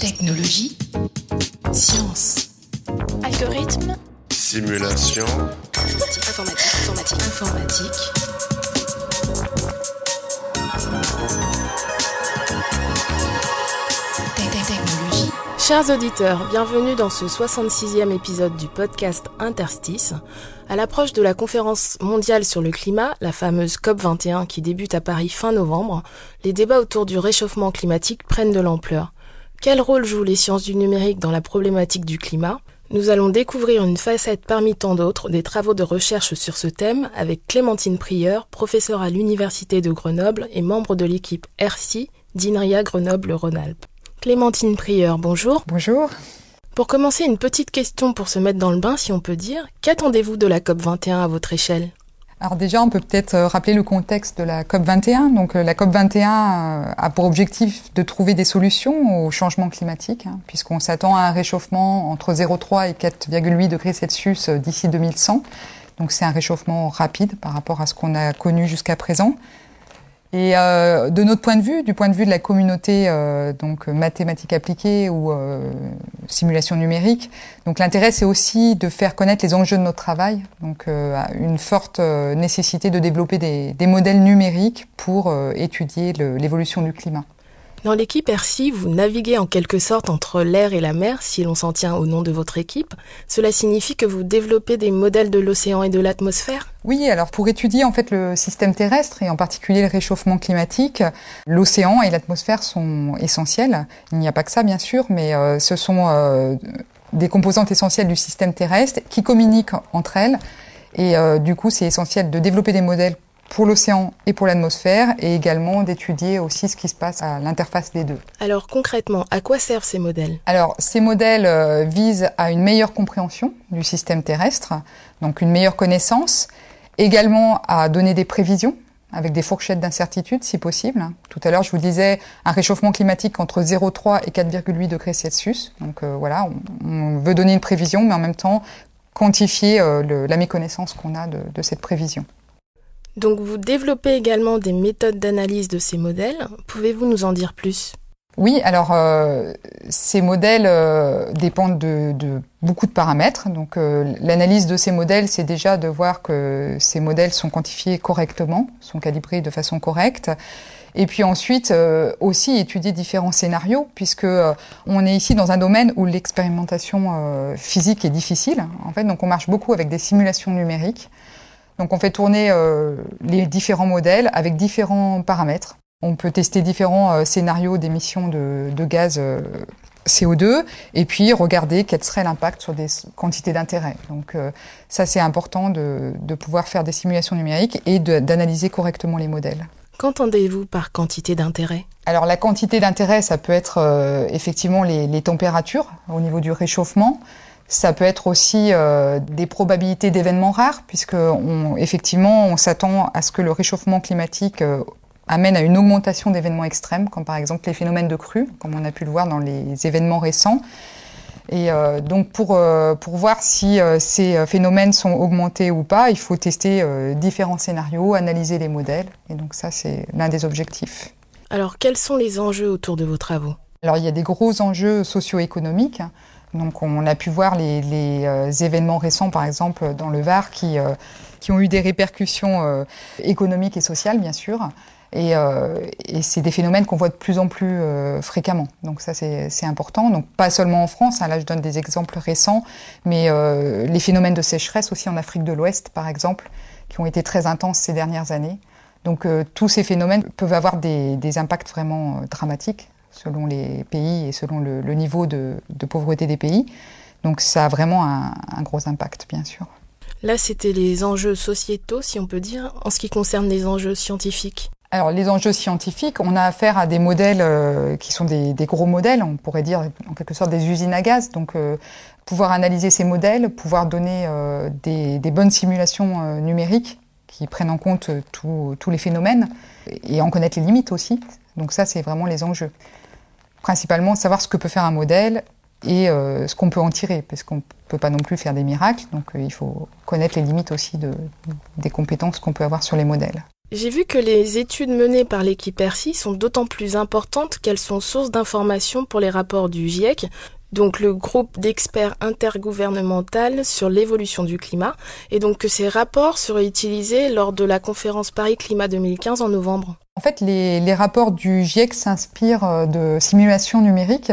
Technologie. Science. Algorithme. Simulation. Informatique. Informatique. Informatique. Technologie. Chers auditeurs, bienvenue dans ce 66e épisode du podcast Interstice. À l'approche de la conférence mondiale sur le climat, la fameuse COP21 qui débute à Paris fin novembre, les débats autour du réchauffement climatique prennent de l'ampleur. Quel rôle jouent les sciences du numérique dans la problématique du climat? Nous allons découvrir une facette parmi tant d'autres des travaux de recherche sur ce thème avec Clémentine Prieur, professeure à l'Université de Grenoble et membre de l'équipe RCI d'INRIA Grenoble-Rhône-Alpes. Clémentine Prieur, bonjour. Bonjour. Pour commencer, une petite question pour se mettre dans le bain, si on peut dire. Qu'attendez-vous de la COP21 à votre échelle? Alors déjà, on peut peut-être euh, rappeler le contexte de la COP21. Donc euh, la COP21 euh, a pour objectif de trouver des solutions au changement climatique, hein, puisqu'on s'attend à un réchauffement entre 0,3 et 4,8 degrés Celsius d'ici 2100. Donc c'est un réchauffement rapide par rapport à ce qu'on a connu jusqu'à présent. Et euh, de notre point de vue, du point de vue de la communauté euh, donc mathématiques appliquées ou euh, simulation numérique, donc l'intérêt c'est aussi de faire connaître les enjeux de notre travail, donc euh, une forte euh, nécessité de développer des, des modèles numériques pour euh, étudier l'évolution du climat. Dans l'équipe RCI, vous naviguez en quelque sorte entre l'air et la mer, si l'on s'en tient au nom de votre équipe. Cela signifie que vous développez des modèles de l'océan et de l'atmosphère? Oui, alors pour étudier en fait le système terrestre et en particulier le réchauffement climatique, l'océan et l'atmosphère sont essentiels. Il n'y a pas que ça bien sûr, mais euh, ce sont euh, des composantes essentielles du système terrestre qui communiquent entre elles. Et euh, du coup, c'est essentiel de développer des modèles pour l'océan et pour l'atmosphère et également d'étudier aussi ce qui se passe à l'interface des deux. Alors concrètement, à quoi servent ces modèles? Alors, ces modèles euh, visent à une meilleure compréhension du système terrestre, donc une meilleure connaissance, également à donner des prévisions avec des fourchettes d'incertitude si possible. Tout à l'heure, je vous disais un réchauffement climatique entre 0,3 et 4,8 degrés Celsius. Donc euh, voilà, on, on veut donner une prévision, mais en même temps quantifier euh, le- la méconnaissance qu'on a de, de cette prévision. Donc vous développez également des méthodes d'analyse de ces modèles. Pouvez-vous nous en dire plus? Oui, alors euh, ces modèles euh, dépendent de, beaucoup de paramètres. Donc euh, l'analyse de ces modèles, c'est déjà de voir que ces modèles sont quantifiés correctement, sont calibrés de façon correcte. Et puis ensuite aussi étudier différents scénarios, puisque on est ici dans un domaine où l'expérimentation physique est difficile. En fait, donc on marche beaucoup avec des simulations numériques. Donc on fait tourner euh, les différents modèles avec différents paramètres. On peut tester différents euh, scénarios d'émissions de, de gaz euh, CO2 et puis regarder quel serait l'impact sur des quantités d'intérêt. Donc ça c'est important de, de pouvoir faire des simulations numériques et d'analyser correctement les modèles. Qu'entendez-vous par quantité d'intérêt? Alors la quantité d'intérêt, ça peut être effectivement les, les températures au niveau du réchauffement. Ça peut être aussi euh, des probabilités d'événements rares, puisque on, effectivement on s'attend à ce que le réchauffement climatique euh, amène à une augmentation d'événements extrêmes, comme par exemple les phénomènes de crue, comme on a pu le voir dans les événements récents. Et euh, donc pour, euh, pour voir si euh, ces phénomènes sont augmentés ou pas, il faut tester différents scénarios, analyser les modèles. Et donc ça, c'est l'un des objectifs. Alors quels sont les enjeux autour de vos travaux? Alors il y a des gros enjeux socio-économiques. Donc on a pu voir les, euh, événements récents, par exemple dans le Var, qui, euh, qui ont eu des répercussions euh, économiques et sociales, bien sûr. Et, c'est des phénomènes qu'on voit de plus en plus fréquemment. Donc ça, c'est important. Donc pas seulement en France. hein, là, je donne des exemples récents, mais les phénomènes de sécheresse aussi en Afrique de l'Ouest, par exemple, qui ont été très intenses ces dernières années. Donc tous ces phénomènes peuvent avoir des, impacts vraiment dramatiques selon les pays et selon le, le niveau de, de pauvreté des pays. Donc ça a vraiment un, un gros impact, bien sûr. Là, c'était les enjeux sociétaux, si on peut dire, en ce qui concerne les enjeux scientifiques. Alors les enjeux scientifiques, on a affaire à des modèles euh, qui sont des, des gros modèles, on pourrait dire en quelque sorte des usines à gaz. Donc euh, pouvoir analyser ces modèles, pouvoir donner euh, des, des bonnes simulations numériques qui prennent en compte tous les phénomènes et en connaître les limites aussi. Donc ça, c'est vraiment les enjeux. Principalement, savoir ce que peut faire un modèle et euh, ce qu'on peut en tirer, parce qu'on ne peut pas non plus faire des miracles. Donc euh, il faut connaître les limites aussi de, des compétences qu'on peut avoir sur les modèles. J'ai vu que les études menées par l'équipe PERSI sont d'autant plus importantes qu'elles sont source d'informations pour les rapports du GIEC, donc le groupe d'experts intergouvernemental sur l'évolution du climat, et donc que ces rapports seraient utilisés lors de la conférence Paris Climat 2015 en novembre. En fait, les, rapports du GIEC s'inspirent euh, de simulations numériques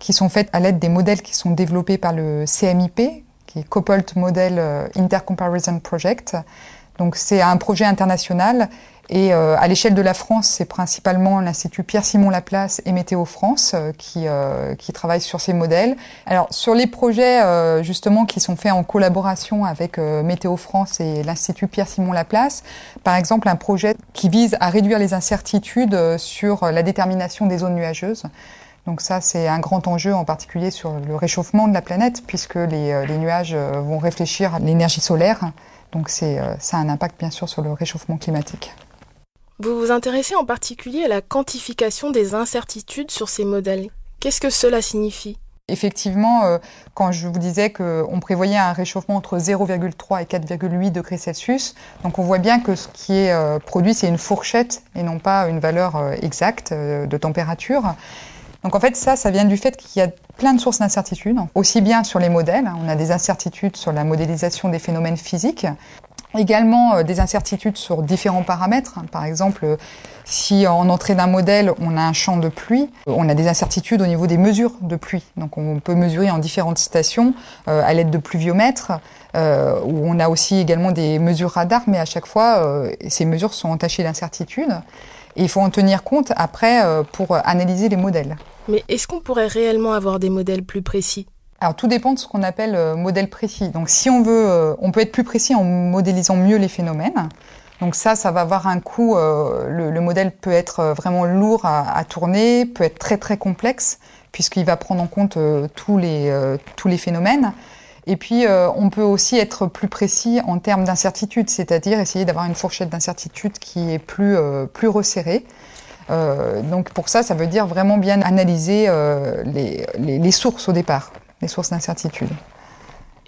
qui sont faites à l'aide des modèles qui sont développés par le CMIP, qui est Coupled Model euh, Intercomparison Project. Donc c'est un projet international et euh, à l'échelle de la France, c'est principalement l'Institut Pierre-Simon Laplace et Météo France euh, qui, euh, qui travaillent sur ces modèles. Alors sur les projets euh, justement qui sont faits en collaboration avec Météo France et l'Institut Pierre-Simon Laplace, par exemple un projet qui vise à réduire les incertitudes sur la détermination des zones nuageuses. Donc ça, c'est un grand enjeu, en particulier sur le réchauffement de la planète, puisque les, euh, les nuages euh, vont réfléchir à l'énergie solaire. Donc c'est, euh, ça a un impact bien sûr sur le réchauffement climatique. Vous vous intéressez en particulier à la quantification des incertitudes sur ces modèles. Qu'est-ce que cela signifie? Effectivement, quand je vous disais qu'on prévoyait un réchauffement entre 0,3 et 4,8 degrés Celsius, donc on voit bien que ce qui est produit, c'est une fourchette et non pas une valeur exacte de température. Donc en fait, ça, ça vient du fait qu'il y a plein de sources d'incertitudes, aussi bien sur les modèles, hein, on a des incertitudes sur la modélisation des phénomènes physiques, également euh, des incertitudes sur différents paramètres. Par exemple, euh, si en entrée d'un modèle, on a un champ de pluie, euh, on a des incertitudes au niveau des mesures de pluie. Donc on peut mesurer en différentes stations à l'aide de pluviomètres, où on a aussi également des mesures radar, mais à chaque fois, ces mesures sont entachées d'incertitudes. Et il faut en tenir compte après euh, pour analyser les modèles. Mais est-ce qu'on pourrait réellement avoir des modèles plus précis? Alors tout dépend de ce qu'on appelle euh, modèle précis. Donc si on veut, euh, on peut être plus précis en modélisant mieux les phénomènes. Donc ça, ça va avoir un coût. le, le modèle peut être vraiment lourd à, à tourner, peut être très très complexe puisqu'il va prendre en compte tous les tous les phénomènes. Et puis euh, on peut aussi être plus précis en termes d'incertitude, c'est-à-dire essayer d'avoir une fourchette d'incertitude qui est plus euh, plus resserrée. Euh, donc pour ça, ça veut dire vraiment bien analyser les, les sources au départ, les sources d'incertitude.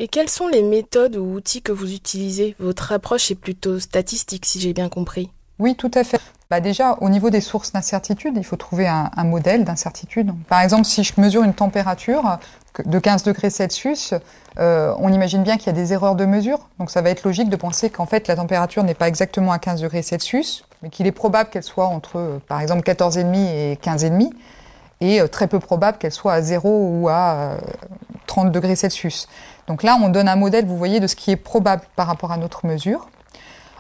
Et quelles sont les méthodes ou outils que vous utilisez? Votre approche est plutôt statistique, si j'ai bien compris. Oui, tout à fait. Bah déjà, au niveau des sources d'incertitude, il faut trouver un, modèle d'incertitude. Par exemple, si je mesure une température de 15 degrés Celsius, euh, on imagine bien qu'il y a des erreurs de mesure. Donc ça va être logique de penser qu'en fait la température n'est pas exactement à 15 degrés Celsius, mais qu'il est probable qu'elle soit entre, euh, par exemple, 14,5 et 15,5, et euh, très peu probable qu'elle soit à 0 ou à euh, 30 degrés Celsius. Donc là, on donne un modèle, vous voyez, de ce qui est probable par rapport à notre mesure.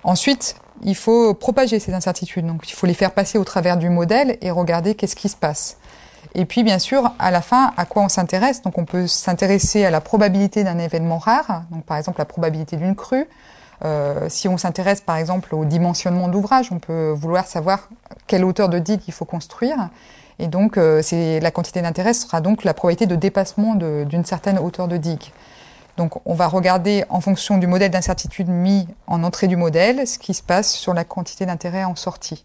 Ensuite, il faut propager ces incertitudes. Donc, il faut les faire passer au travers du modèle et regarder qu'est-ce qui se passe. Et puis, bien sûr, à la fin, à quoi on s'intéresse? Donc, on peut s'intéresser à la probabilité d'un événement rare. Donc, par exemple, la probabilité d'une crue. Euh, si on s'intéresse, par exemple, au dimensionnement d'ouvrage, on peut vouloir savoir quelle hauteur de digue il faut construire. Et donc, euh, la quantité d'intérêt sera donc la probabilité de dépassement d'une certaine hauteur de digue. Donc, on va regarder en fonction du modèle d'incertitude mis en entrée du modèle ce qui se passe sur la quantité d'intérêt en sortie.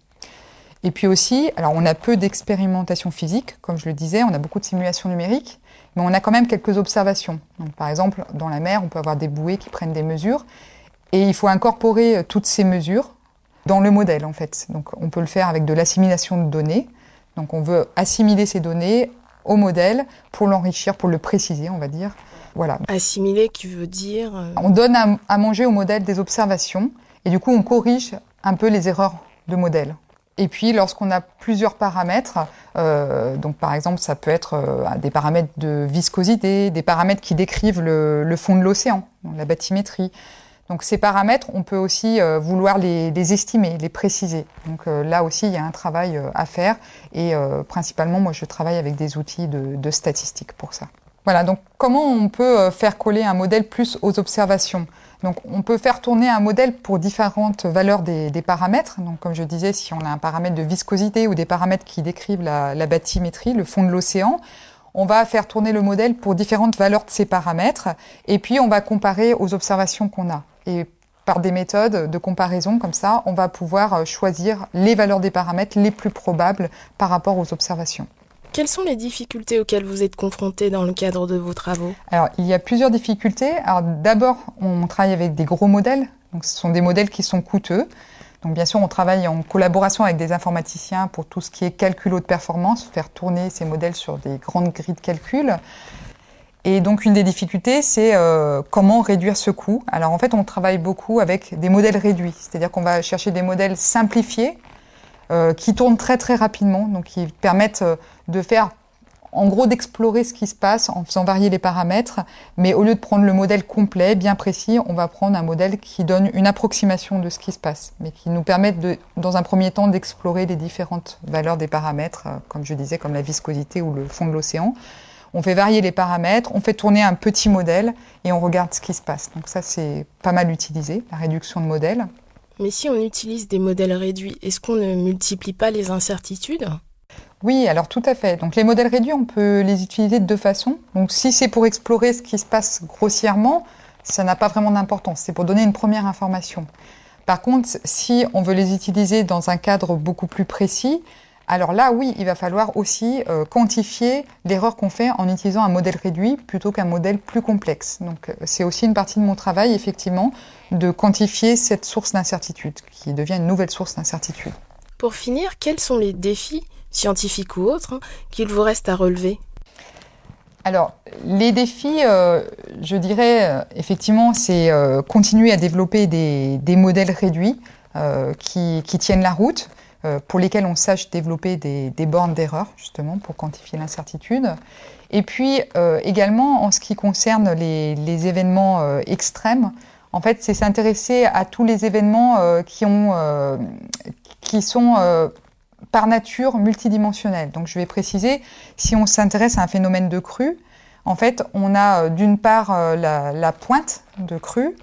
Et puis aussi, alors on a peu d'expérimentation physique, comme je le disais, on a beaucoup de simulations numériques, mais on a quand même quelques observations. Donc, par exemple, dans la mer, on peut avoir des bouées qui prennent des mesures, et il faut incorporer euh, toutes ces mesures dans le modèle, en fait. Donc, on peut le faire avec de l'assimilation de données. Donc, on veut assimiler ces données au modèle pour l'enrichir, pour le préciser, on va dire. Voilà. Assimiler qui veut dire... euh, On donne à, à manger au modèle des observations et du coup on corrige un peu les erreurs de modèle. Et puis lorsqu'on a plusieurs paramètres, euh, donc par exemple ça peut être euh, des paramètres de viscosité, des paramètres qui décrivent le, le fond de l'océan, la bathymétrie. Donc ces paramètres, on peut aussi euh, vouloir les, les estimer, les préciser. Donc là aussi il y a un travail à faire et principalement moi je travaille avec des outils de, de statistiques pour ça. Voilà, donc comment on peut euh, faire coller un modèle plus aux observations? Donc on peut faire tourner un modèle pour différentes valeurs des, paramètres. Donc comme je disais, si on a un paramètre de viscosité ou des paramètres qui décrivent la, la bathymétrie, le fond de l'océan, on va faire tourner le modèle pour différentes valeurs de ces paramètres et puis on va comparer aux observations qu'on a. Et par des méthodes de comparaison comme ça, on va pouvoir euh, choisir les valeurs des paramètres les plus probables par rapport aux observations. Quelles sont les difficultés auxquelles vous êtes confrontés dans le cadre de vos travaux? Alors, il y a plusieurs difficultés. Alors, d'abord, on travaille avec des gros modèles. Donc, ce sont des modèles qui sont coûteux. Donc bien sûr, on travaille en collaboration avec des informaticiens pour tout ce qui est calcul haute performance, faire tourner ces modèles sur des grandes grilles de calcul. Et donc une des difficultés, c'est euh, comment réduire ce coût. Alors en fait, on travaille beaucoup avec des modèles réduits, c'est-à-dire qu'on va chercher des modèles simplifiés euh, qui tournent très très rapidement, donc qui permettent euh, de faire en gros d'explorer ce qui se passe en faisant varier les paramètres, mais au lieu de prendre le modèle complet, bien précis, on va prendre un modèle qui donne une approximation de ce qui se passe, mais qui nous permet de, dans un premier temps d'explorer les différentes valeurs des paramètres, euh, comme je disais, comme la viscosité ou le fond de l'océan. On fait varier les paramètres, on fait tourner un petit modèle et on regarde ce qui se passe. Donc ça, c'est pas mal utilisé, la réduction de modèles. Mais si on utilise des modèles réduits, est-ce qu'on ne multiplie pas les incertitudes? Oui, alors tout à fait. Donc les modèles réduits, on peut les utiliser de deux façons. Donc si c'est pour explorer ce qui se passe grossièrement, ça n'a pas vraiment d'importance. C'est pour donner une première information. Par contre, si on veut les utiliser dans un cadre beaucoup plus précis, alors là, oui, il va falloir aussi euh, quantifier l'erreur qu'on fait en utilisant un modèle réduit plutôt qu'un modèle plus complexe. Donc euh, c'est aussi une partie de mon travail, effectivement, de quantifier cette source d'incertitude, qui devient une nouvelle source d'incertitude. Pour finir, quels sont les défis scientifiques ou autres, hein, qu'il vous reste à relever? Alors, les défis, euh, je dirais, euh, effectivement, c'est continuer à développer des, des modèles réduits qui, qui, tiennent la route, pour lesquels on sache développer des, bornes d'erreur, justement, pour quantifier l'incertitude. Et puis, également, en ce qui concerne les, événements extrêmes, en fait, c'est s'intéresser à tous les événements qui, ont, qui sont par nature multidimensionnelle. Donc je vais préciser, si on s'intéresse à un phénomène de crue, en fait, on a euh, d'une part euh, la, pointe de crue,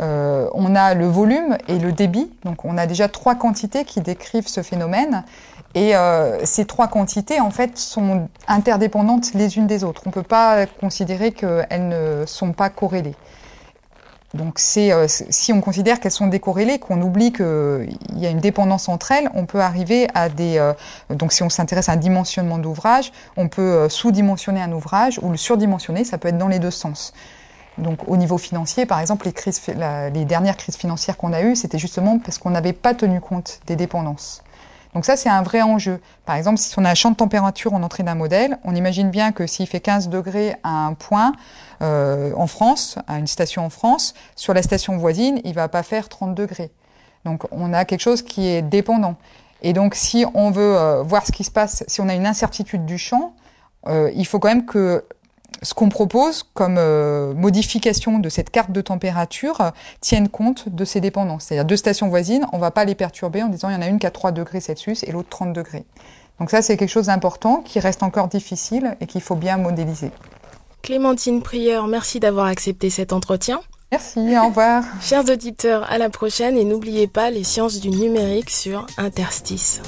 euh, on a le volume et le débit. Donc on a déjà trois quantités qui décrivent ce phénomène. Et ces trois quantités, en fait, sont interdépendantes les unes des autres. On ne peut pas considérer qu'elles ne sont pas corrélées. Donc euh, si on considère qu'elles sont décorrélées, qu'on oublie qu'il y a une dépendance entre elles, on peut arriver à des euh, donc si on s'intéresse à un dimensionnement d'ouvrage, on peut euh, sous-dimensionner un ouvrage ou le surdimensionner, ça peut être dans les deux sens. Donc au niveau financier, par exemple, les, crises, les dernières crises financières qu'on a eues, c'était justement parce qu'on n'avait pas tenu compte des dépendances. Donc ça, c'est un vrai enjeu. Par exemple, si on a un champ de température en entrée d'un modèle, on imagine bien que s'il fait 15 degrés à un point euh, en France, à une station en France, sur la station voisine, il va pas faire 30 degrés. Donc on a quelque chose qui est dépendant. Et donc si on veut euh, voir ce qui se passe, si on a une incertitude du champ, euh, il faut quand même que ce qu'on propose comme euh, modification de cette carte de température euh, tienne compte de ces dépendances. C'est-à-dire deux stations voisines, on ne va pas les perturber en disant il y en a une qui a 3 degrés Celsius et l'autre 30 degrés. Donc ça, c'est quelque chose d'important qui reste encore difficile et qu'il faut bien modéliser. Clémentine Prieur, merci d'avoir accepté cet entretien. Merci, au revoir. Chers auditeurs, à la prochaine et n'oubliez pas les sciences du numérique sur Interstice.